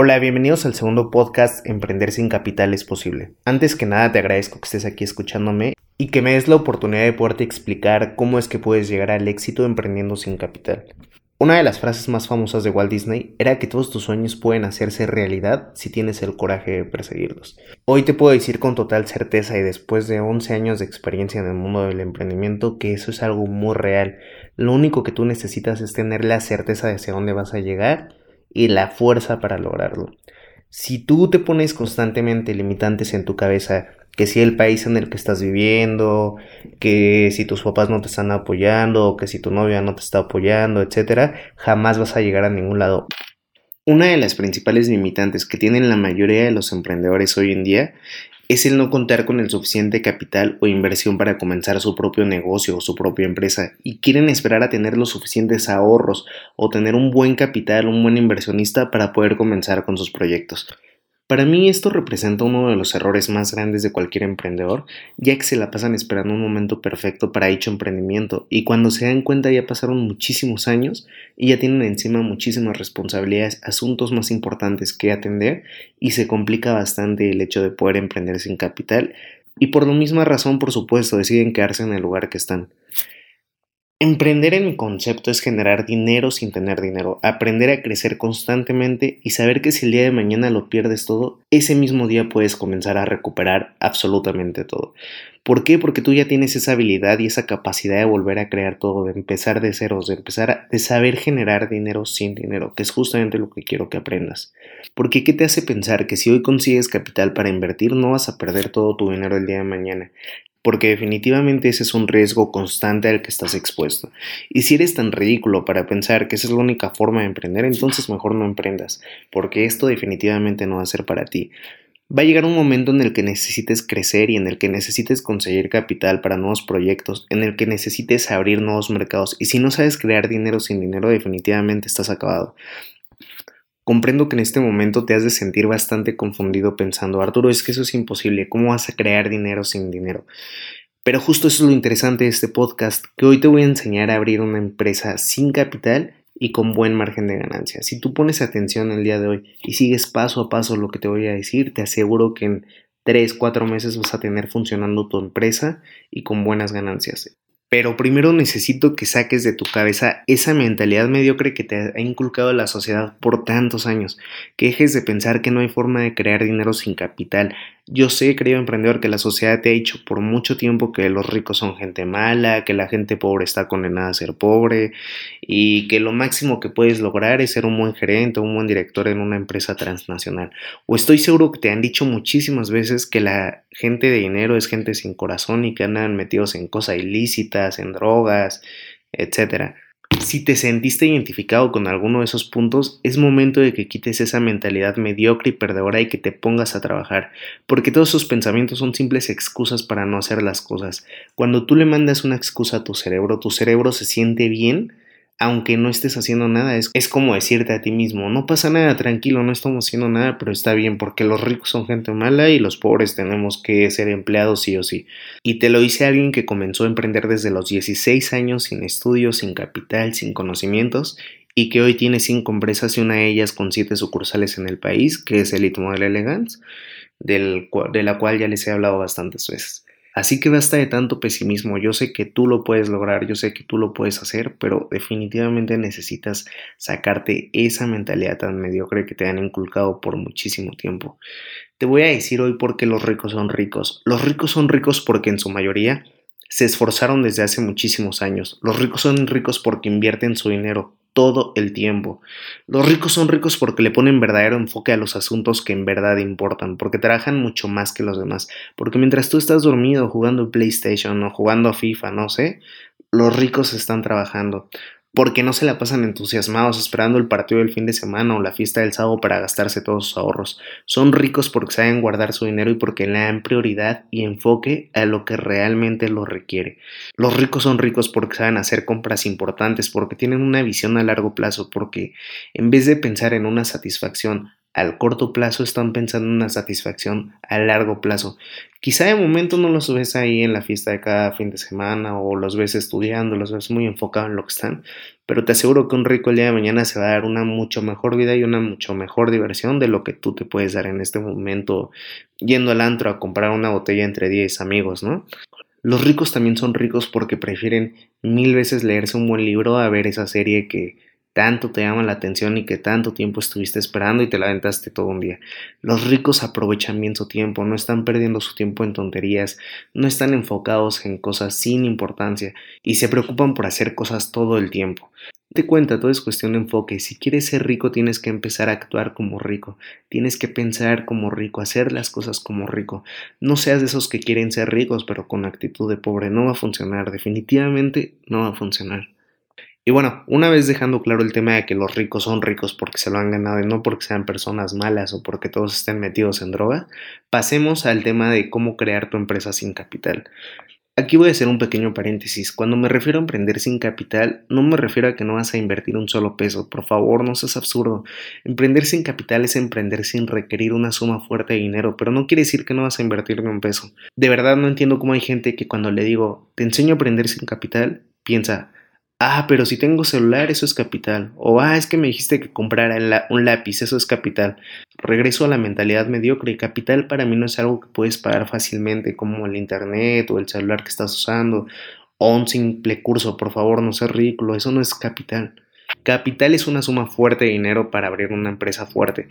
Hola, bienvenidos al segundo podcast Emprender sin Capital es posible. Antes que nada te agradezco que estés aquí escuchándome y que me des la oportunidad de poderte explicar cómo es que puedes llegar al éxito emprendiendo sin capital. Una de las frases más famosas de Walt Disney era que todos tus sueños pueden hacerse realidad si tienes el coraje de perseguirlos. Hoy te puedo decir con total certeza y después de 11 años de experiencia en el mundo del emprendimiento que eso es algo muy real. Lo único que tú necesitas es tener la certeza de hacia dónde vas a llegar y la fuerza para lograrlo. Si tú te pones constantemente limitantes en tu cabeza, que si el país en el que estás viviendo, que si tus papás no te están apoyando, que si tu novia no te está apoyando, etcétera, jamás vas a llegar a ningún lado. Una de las principales limitantes que tienen la mayoría de los emprendedores hoy en día es el no contar con el suficiente capital o inversión para comenzar su propio negocio o su propia empresa y quieren esperar a tener los suficientes ahorros o tener un buen capital, un buen inversionista para poder comenzar con sus proyectos. Para mí esto representa uno de los errores más grandes de cualquier emprendedor, ya que se la pasan esperando un momento perfecto para dicho emprendimiento y cuando se dan cuenta ya pasaron muchísimos años y ya tienen encima muchísimas responsabilidades, asuntos más importantes que atender y se complica bastante el hecho de poder emprender sin capital y por la misma razón, por supuesto, deciden quedarse en el lugar que están. Emprender en mi concepto es generar dinero sin tener dinero, aprender a crecer constantemente y saber que si el día de mañana lo pierdes todo, ese mismo día puedes comenzar a recuperar absolutamente todo. ¿Por qué? Porque tú ya tienes esa habilidad y esa capacidad de volver a crear todo, de empezar de ceros, de empezar a de saber generar dinero sin dinero, que es justamente lo que quiero que aprendas. Porque ¿qué te hace pensar que si hoy consigues capital para invertir no vas a perder todo tu dinero el día de mañana? Porque definitivamente ese es un riesgo constante al que estás expuesto. Y si eres tan ridículo para pensar que esa es la única forma de emprender, entonces mejor no emprendas, porque esto definitivamente no va a ser para ti. Va a llegar un momento en el que necesites crecer y en el que necesites conseguir capital para nuevos proyectos, en el que necesites abrir nuevos mercados y si no sabes crear dinero sin dinero definitivamente estás acabado. Comprendo que en este momento te has de sentir bastante confundido pensando, Arturo, es que eso es imposible, ¿cómo vas a crear dinero sin dinero? Pero justo eso es lo interesante de este podcast, que hoy te voy a enseñar a abrir una empresa sin capital y con buen margen de ganancia. Si tú pones atención el día de hoy y sigues paso a paso lo que te voy a decir, te aseguro que en 3, 4 meses vas a tener funcionando tu empresa y con buenas ganancias. Pero primero necesito que saques de tu cabeza esa mentalidad mediocre que te ha inculcado la sociedad por tantos años, que dejes de pensar que no hay forma de crear dinero sin capital, yo sé, querido emprendedor, que la sociedad te ha dicho por mucho tiempo que los ricos son gente mala, que la gente pobre está condenada a ser pobre y que lo máximo que puedes lograr es ser un buen gerente o un buen director en una empresa transnacional. O estoy seguro que te han dicho muchísimas veces que la gente de dinero es gente sin corazón y que andan metidos en cosas ilícitas, en drogas, etcétera. Si te sentiste identificado con alguno de esos puntos, es momento de que quites esa mentalidad mediocre y perdedora y que te pongas a trabajar, porque todos esos pensamientos son simples excusas para no hacer las cosas. Cuando tú le mandas una excusa a tu cerebro, tu cerebro se siente bien aunque no estés haciendo nada, es, es, como decirte a ti mismo, no pasa nada, tranquilo, no estamos haciendo nada, pero está bien, porque los ricos son gente mala y los pobres tenemos que ser empleados sí o sí. Y te lo dice alguien que comenzó a emprender desde los 16 años sin estudios, sin capital, sin conocimientos, y que hoy tiene cinco empresas y una de ellas con siete sucursales en el país, que es Elite Model Elegance, del, de la cual ya les he hablado bastantes veces. Así que basta de tanto pesimismo, yo sé que tú lo puedes lograr, yo sé que tú lo puedes hacer, pero definitivamente necesitas sacarte esa mentalidad tan mediocre que te han inculcado por muchísimo tiempo. Te voy a decir hoy por qué los ricos son ricos. Los ricos son ricos porque en su mayoría se esforzaron desde hace muchísimos años. Los ricos son ricos porque invierten su dinero, todo el tiempo. Los ricos son ricos porque le ponen verdadero enfoque a los asuntos que en verdad importan, porque trabajan mucho más que los demás, porque mientras tú estás dormido jugando PlayStation o jugando FIFA, no sé, los ricos están trabajando porque no se la pasan entusiasmados esperando el partido del fin de semana o la fiesta del sábado para gastarse todos sus ahorros. Son ricos porque saben guardar su dinero y porque le dan prioridad y enfoque a lo que realmente lo requiere. Los ricos son ricos porque saben hacer compras importantes, porque tienen una visión a largo plazo, porque en vez de pensar en una satisfacción al corto plazo están pensando en una satisfacción a largo plazo. Quizá de momento no los ves ahí en la fiesta de cada fin de semana o los ves estudiando, los ves muy enfocados en lo que están, pero te aseguro que un rico el día de mañana se va a dar una mucho mejor vida y una mucho mejor diversión de lo que tú te puedes dar en este momento yendo al antro a comprar una botella entre 10 amigos, ¿no? Los ricos también son ricos porque prefieren mil veces leerse un buen libro a ver esa serie que tanto te llama la atención y que tanto tiempo estuviste esperando y te la aventaste todo un día. Los ricos aprovechan bien su tiempo, no están perdiendo su tiempo en tonterías, no están enfocados en cosas sin importancia y se preocupan por hacer cosas todo el tiempo. Te cuenta, todo es cuestión de enfoque. Si quieres ser rico, tienes que empezar a actuar como rico. Tienes que pensar como rico, hacer las cosas como rico. No seas de esos que quieren ser ricos, pero con actitud de pobre. No va a funcionar. Definitivamente no va a funcionar. Y bueno, una vez dejando claro el tema de que los ricos son ricos porque se lo han ganado y no porque sean personas malas o porque todos estén metidos en droga, pasemos al tema de cómo crear tu empresa sin capital. Aquí voy a hacer un pequeño paréntesis. Cuando me refiero a emprender sin capital, no me refiero a que no vas a invertir un solo peso. Por favor, no seas absurdo. Emprender sin capital es emprender sin requerir una suma fuerte de dinero, pero no quiere decir que no vas a invertir ni un peso. De verdad no entiendo cómo hay gente que cuando le digo, te enseño a emprender sin capital, piensa, ah, pero si tengo celular, eso es capital. O, ah, es que me dijiste que comprara un lápiz, eso es capital. Regreso a la mentalidad mediocre. Capital para mí no es algo que puedes pagar fácilmente, como el internet o el celular que estás usando, o un simple curso. Por favor, no seas ridículo, eso no es capital. Capital es una suma fuerte de dinero para abrir una empresa fuerte.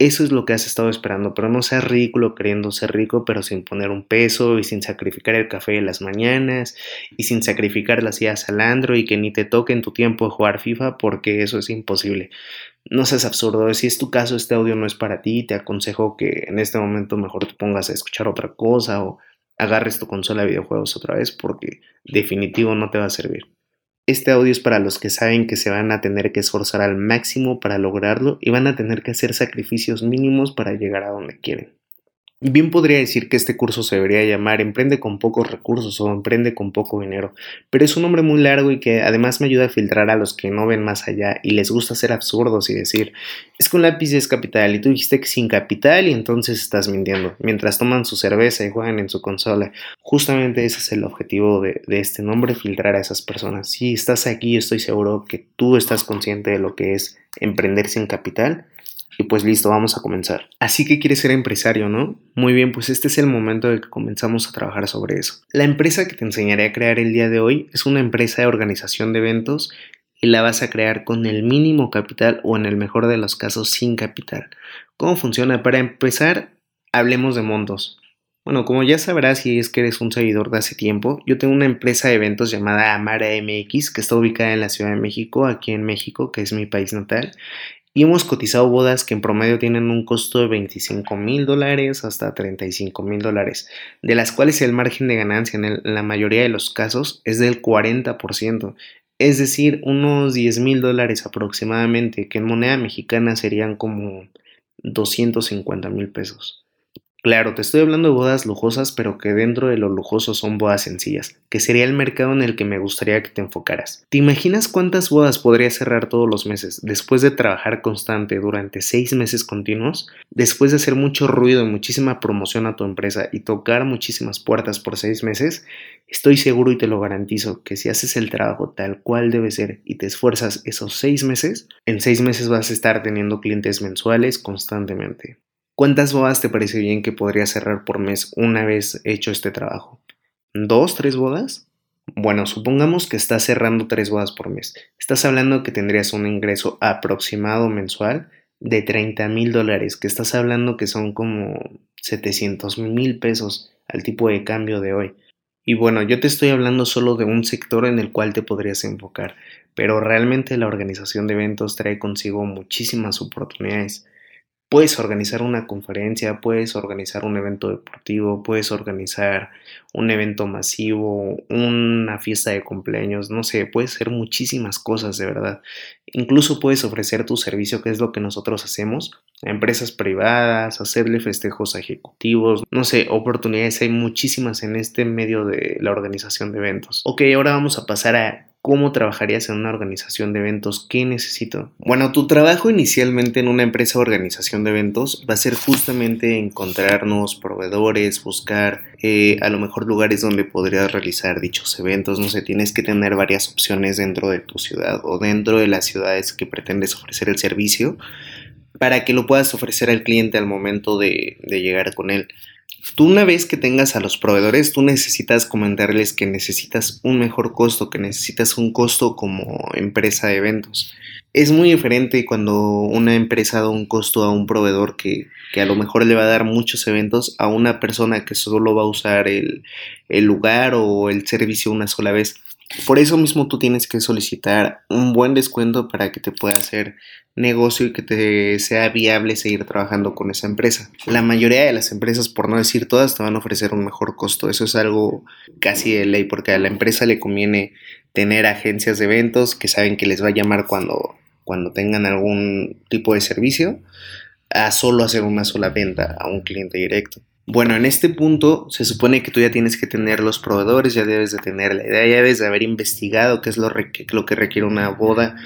Eso es lo que has estado esperando, pero no seas ridículo queriendo ser rico, pero sin poner un peso y sin sacrificar el café de las mañanas y sin sacrificar las ideas al andro y que ni te toque en tu tiempo jugar FIFA porque eso es imposible. No seas absurdo, si es tu caso este audio no es para ti, te aconsejo que en este momento mejor te pongas a escuchar otra cosa o agarres tu consola de videojuegos otra vez porque definitivo no te va a servir. Este audio es para los que saben que se van a tener que esforzar al máximo para lograrlo y van a tener que hacer sacrificios mínimos para llegar a donde quieren. Bien podría decir que este curso se debería llamar Emprende con pocos recursos o Emprende con poco dinero, pero es un nombre muy largo y que además me ayuda a filtrar a los que no ven más allá y les gusta ser absurdos y decir, es un lápiz es capital y tú dijiste que sin capital y entonces estás mintiendo, mientras toman su cerveza y juegan en su consola. Justamente ese es el objetivo de este nombre, filtrar a esas personas. Si estás aquí, estoy seguro que tú estás consciente de lo que es emprender sin capital y pues listo, vamos a comenzar. Así que quieres ser empresario, ¿no? Muy bien, pues este es el momento de que comenzamos a trabajar sobre eso. La empresa que te enseñaré a crear el día de hoy es una empresa de organización de eventos y la vas a crear con el mínimo capital o en el mejor de los casos sin capital. ¿Cómo funciona? Para empezar, hablemos de montos. Bueno, como ya sabrás si es que eres un seguidor de hace tiempo, yo tengo una empresa de eventos llamada Amara MX que está ubicada en la Ciudad de México, aquí en México, que es mi país natal, y hemos cotizado bodas que en promedio tienen un costo de 25 mil dólares hasta 35 mil dólares, de las cuales el margen de ganancia en, la mayoría de los casos es del 40%, es decir, unos 10 mil dólares aproximadamente, que en moneda mexicana serían como 250 mil pesos. Claro, te estoy hablando de bodas lujosas, pero que dentro de lo lujoso son bodas sencillas, que sería el mercado en el que me gustaría que te enfocaras. ¿Te imaginas cuántas bodas podrías cerrar todos los meses después de trabajar constante durante seis meses continuos? Después de hacer mucho ruido y muchísima promoción a tu empresa y tocar muchísimas puertas por seis meses, estoy seguro y te lo garantizo que si haces el trabajo tal cual debe ser y te esfuerzas esos seis meses, en seis meses vas a estar teniendo clientes mensuales constantemente. ¿Cuántas bodas te parece bien que podría cerrar por mes una vez hecho este trabajo? ¿Dos, tres bodas? Bueno, supongamos que estás cerrando tres bodas por mes. Estás hablando que tendrías un ingreso aproximado mensual de 30 mil dólares, que estás hablando que son como 700 mil pesos al tipo de cambio de hoy. Y bueno, yo te estoy hablando solo de un sector en el cual te podrías enfocar, pero realmente la organización de eventos trae consigo muchísimas oportunidades. Puedes organizar una conferencia, puedes organizar un evento deportivo, puedes organizar un evento masivo, una fiesta de cumpleaños, no sé, puedes hacer muchísimas cosas de verdad. Incluso puedes ofrecer tu servicio, que es lo que nosotros hacemos, a empresas privadas, hacerle festejos a ejecutivos, no sé, oportunidades hay muchísimas en este medio de la organización de eventos. Ok, ahora vamos a pasar a ¿Cómo trabajarías en una organización de eventos? ¿Qué necesito? Bueno, tu trabajo inicialmente en una empresa o organización de eventos va a ser justamente encontrar nuevos proveedores, buscar eh, a lo mejor lugares donde podrías realizar dichos eventos. No sé, tienes que tener varias opciones dentro de tu ciudad o dentro de las ciudades que pretendes ofrecer el servicio para que lo puedas ofrecer al cliente al momento de, de llegar con él. Tú una vez que tengas a los proveedores, tú necesitas comentarles que necesitas un mejor costo, que necesitas un costo como empresa de eventos. Es muy diferente cuando una empresa da un costo a un proveedor que, que a lo mejor le va a dar muchos eventos a una persona que solo va a usar el, el lugar o el servicio una sola vez. Por eso mismo tú tienes que solicitar un buen descuento para que te pueda hacer negocio y que te sea viable seguir trabajando con esa empresa. La mayoría de las empresas, por no decir todas, te van a ofrecer un mejor costo. Eso es algo casi de ley porque a la empresa le conviene tener agencias de eventos que saben que les va a llamar cuando, cuando tengan algún tipo de servicio a solo hacer una sola venta a un cliente directo. Bueno, en este punto se supone que tú ya tienes que tener los proveedores, ya debes de tener la idea, ya debes de haber investigado qué es lo, lo que requiere una boda,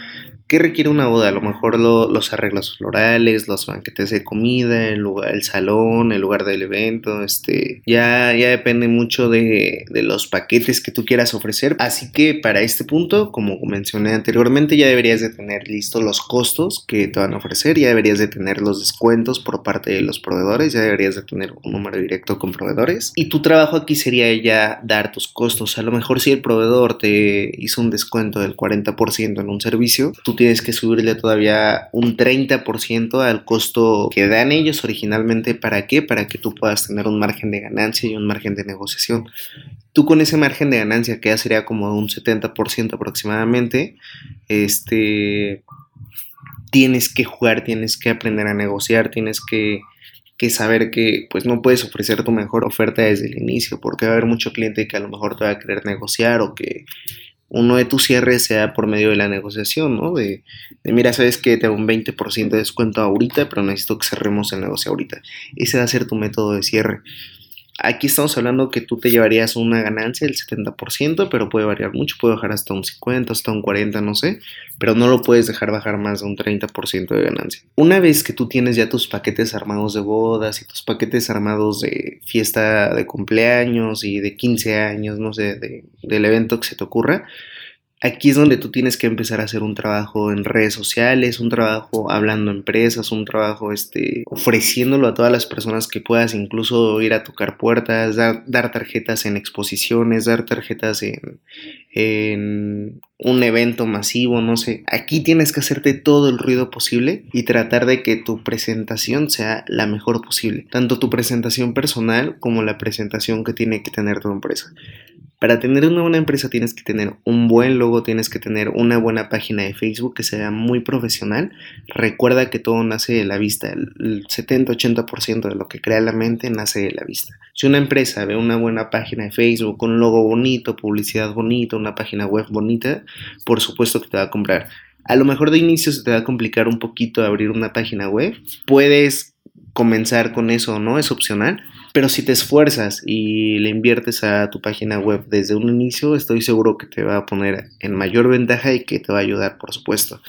¿Qué requiere una boda? A lo mejor los arreglos florales, los banquetes de comida, el, lugar, el salón, el lugar del evento, este, ya, ya depende mucho de, de, los paquetes que tú quieras ofrecer. Así que para este punto, como mencioné anteriormente, ya deberías de tener listos los costos que te van a ofrecer, ya deberías de tener los descuentos por parte de los proveedores, ya deberías de tener un número directo con proveedores. Y tu trabajo aquí sería ya dar tus costos. A lo mejor si el proveedor te hizo un descuento del 40% en un servicio, tú tienes que subirle todavía un 30% al costo que dan ellos originalmente. ¿Para qué? Para que tú puedas tener un margen de ganancia y un margen de negociación. Tú con ese margen de ganancia, que ya sería como un 70% aproximadamente, este, tienes que jugar, tienes que aprender a negociar, tienes que, que saber que pues no puedes ofrecer tu mejor oferta desde el inicio, porque va a haber mucho cliente que a lo mejor te va a querer negociar o que uno de tus cierres sea por medio de la negociación, ¿no? De, mira, sabes que tengo un 20% de descuento ahorita, pero necesito que cerremos el negocio ahorita. Ese va a ser tu método de cierre. Aquí estamos hablando que tú te llevarías una ganancia del 70%, pero puede variar mucho, puede bajar hasta un 50, hasta un 40, no sé, pero no lo puedes dejar bajar más de un 30% de ganancia. Una vez que tú tienes ya tus paquetes armados de bodas y tus paquetes armados de fiesta de cumpleaños y de 15 años, no sé, del evento que se te ocurra, Aquí es donde tú tienes que empezar a hacer un trabajo en redes sociales, un trabajo hablando empresas, un trabajo este, ofreciéndolo a todas las personas que puedas, incluso ir a tocar puertas, dar, tarjetas en exposiciones, dar tarjetas en un evento masivo, no sé. Aquí tienes que hacerte todo el ruido posible y tratar de que tu presentación sea la mejor posible, tanto tu presentación personal como la presentación que tiene que tener tu empresa. Para tener una buena empresa tienes que tener un buen logo, tienes que tener una buena página de Facebook que sea muy profesional. Recuerda que todo nace de la vista, el 70-80% de lo que crea la mente nace de la vista. Si una empresa ve una buena página de Facebook, un logo bonito, publicidad bonita, una página web bonita, por supuesto que te va a comprar. A lo mejor de inicio se te va a complicar un poquito abrir una página web. Puedes comenzar con eso, ¿no? Es opcional pero si te esfuerzas y le inviertes a tu página web desde un inicio, estoy seguro que te va a poner en mayor ventaja y que te va a ayudar, por supuesto.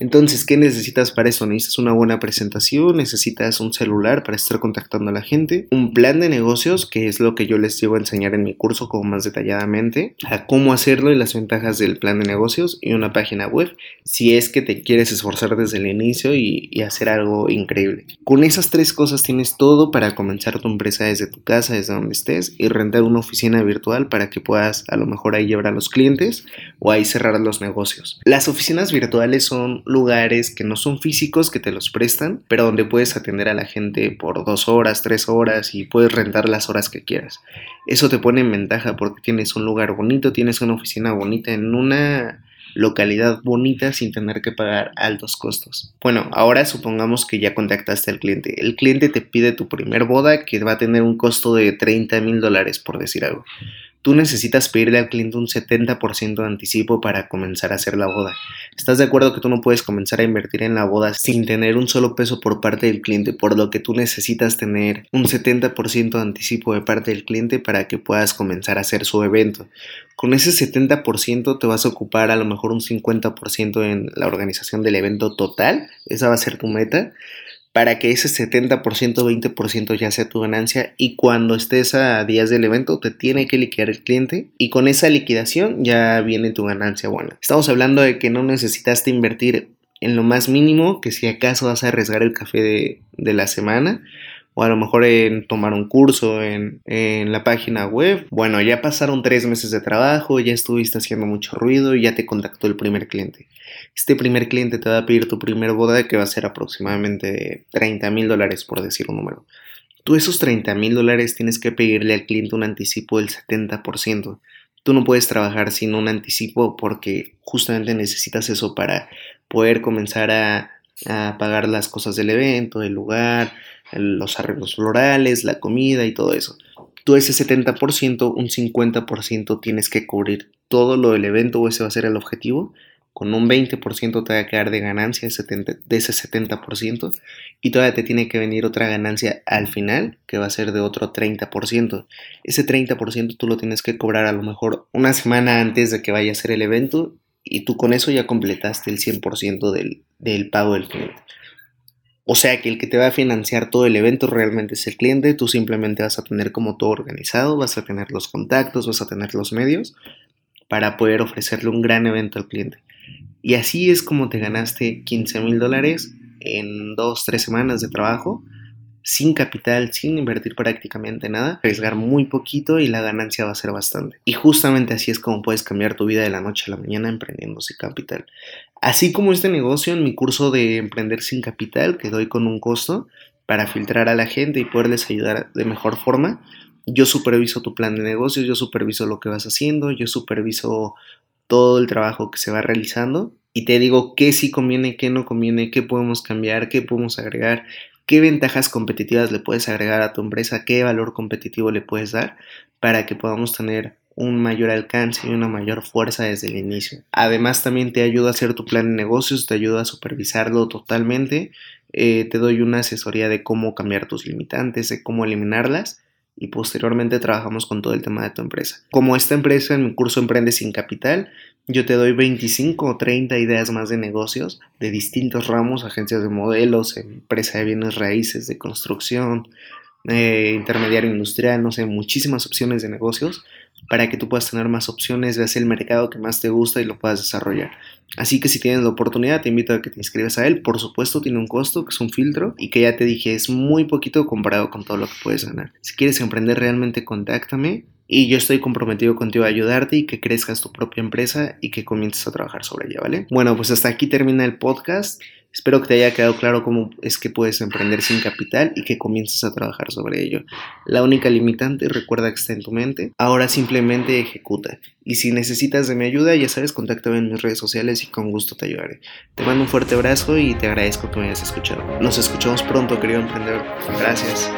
Entonces, ¿qué necesitas para eso? Necesitas una buena presentación, necesitas un celular para estar contactando a la gente, un plan de negocios, que es lo que yo les llevo a enseñar en mi curso como más detalladamente, a cómo hacerlo y las ventajas del plan de negocios y una página web, si es que te quieres esforzar desde el inicio y, y hacer algo increíble. Con esas tres cosas tienes todo para comenzar tu empresa desde tu casa, desde donde estés, y rentar una oficina virtual para que puedas a lo mejor ahí llevar a los clientes o ahí cerrar los negocios. Las oficinas virtuales son lugares que no son físicos, que te los prestan, pero donde puedes atender a la gente por dos horas, tres horas y puedes rentar las horas que quieras. Eso te pone en ventaja porque tienes un lugar bonito, tienes una oficina bonita en una localidad bonita sin tener que pagar altos costos. Bueno, ahora supongamos que ya contactaste al cliente. El cliente te pide tu primer boda que va a tener un costo de 30 mil dólares, por decir algo. Tú necesitas pedirle al cliente un 70% de anticipo para comenzar a hacer la boda. ¿Estás de acuerdo que tú no puedes comenzar a invertir en la boda sin tener un solo peso por parte del cliente, por lo que tú necesitas tener un 70% de anticipo de parte del cliente para que puedas comenzar a hacer su evento? Con ese 70% te vas a ocupar a lo mejor un 50% en la organización del evento total, esa va a ser tu meta para que ese 70%, 20% ya sea tu ganancia y cuando estés a días del evento te tiene que liquidar el cliente y con esa liquidación ya viene tu ganancia buena. Estamos hablando de que no necesitaste invertir en lo más mínimo, que si acaso vas a arriesgar el café de, la semana, o a lo mejor en tomar un curso en, la página web. Bueno, ya pasaron tres meses de trabajo, ya estuviste haciendo mucho ruido ya te contactó el primer cliente. Este primer cliente te va a pedir tu primer boda que va a ser aproximadamente 30 mil dólares, por decir un número. Tú esos 30 mil dólares tienes que pedirle al cliente un anticipo del 70%. Tú no puedes trabajar sin un anticipo porque justamente necesitas eso para poder comenzar a, a pagar las cosas del evento, el lugar, los arreglos florales, la comida y todo eso. Tú ese 70%, un 50% tienes que cubrir todo lo del evento o ese va a ser el objetivo. Con un 20% te va a quedar de ganancia de ese 70% y todavía te tiene que venir otra ganancia al final que va a ser de otro 30%. Ese 30% tú lo tienes que cobrar a lo mejor una semana antes de que vaya a ser el evento y tú con eso ya completaste el 100% del, del pago del cliente. O sea que el que te va a financiar todo el evento realmente es el cliente, tú simplemente vas a tener como todo organizado, vas a tener los contactos, vas a tener los medios para poder ofrecerle un gran evento al cliente. Y así es como te ganaste 15 mil dólares en dos, tres semanas de trabajo sin capital, sin invertir prácticamente nada, arriesgar muy poquito y la ganancia va a ser bastante. Y justamente así es como puedes cambiar tu vida de la noche a la mañana emprendiendo sin capital. Así como este negocio en mi curso de Emprender sin capital, que doy con un costo para filtrar a la gente y poderles ayudar de mejor forma, yo superviso tu plan de negocios, yo superviso lo que vas haciendo, yo superviso todo el trabajo que se va realizando y te digo qué sí conviene, qué no conviene, qué podemos cambiar, qué podemos agregar, qué ventajas competitivas le puedes agregar a tu empresa, qué valor competitivo le puedes dar para que podamos tener un mayor alcance y una mayor fuerza desde el inicio. Además también te ayuda a hacer tu plan de negocios, te ayuda a supervisarlo totalmente, eh, te doy una asesoría de cómo cambiar tus limitantes, de cómo eliminarlas y posteriormente trabajamos con todo el tema de tu empresa. Como esta empresa en mi curso Emprende sin Capital, yo te doy 25 o 30 ideas más de negocios de distintos ramos, agencias de modelos, empresa de bienes raíces, de construcción, eh, intermediario industrial, no sé, muchísimas opciones de negocios para que tú puedas tener más opciones, veas el mercado que más te gusta y lo puedas desarrollar. Así que si tienes la oportunidad, te invito a que te inscribas a él. Por supuesto, tiene un costo, que es un filtro, y que ya te dije, es muy poquito comparado con todo lo que puedes ganar. Si quieres emprender realmente, contáctame y yo estoy comprometido contigo a ayudarte y que crezcas tu propia empresa y que comiences a trabajar sobre ella, ¿vale? Bueno, pues hasta aquí termina el podcast. Espero que te haya quedado claro cómo es que puedes emprender sin capital y que comiences a trabajar sobre ello. La única limitante, recuerda que está en tu mente. Ahora simplemente ejecuta. Y si necesitas de mi ayuda, ya sabes, contáctame en mis redes sociales y con gusto te ayudaré. Te mando un fuerte abrazo y te agradezco que me hayas escuchado. Nos escuchamos pronto, querido emprendedor. Gracias.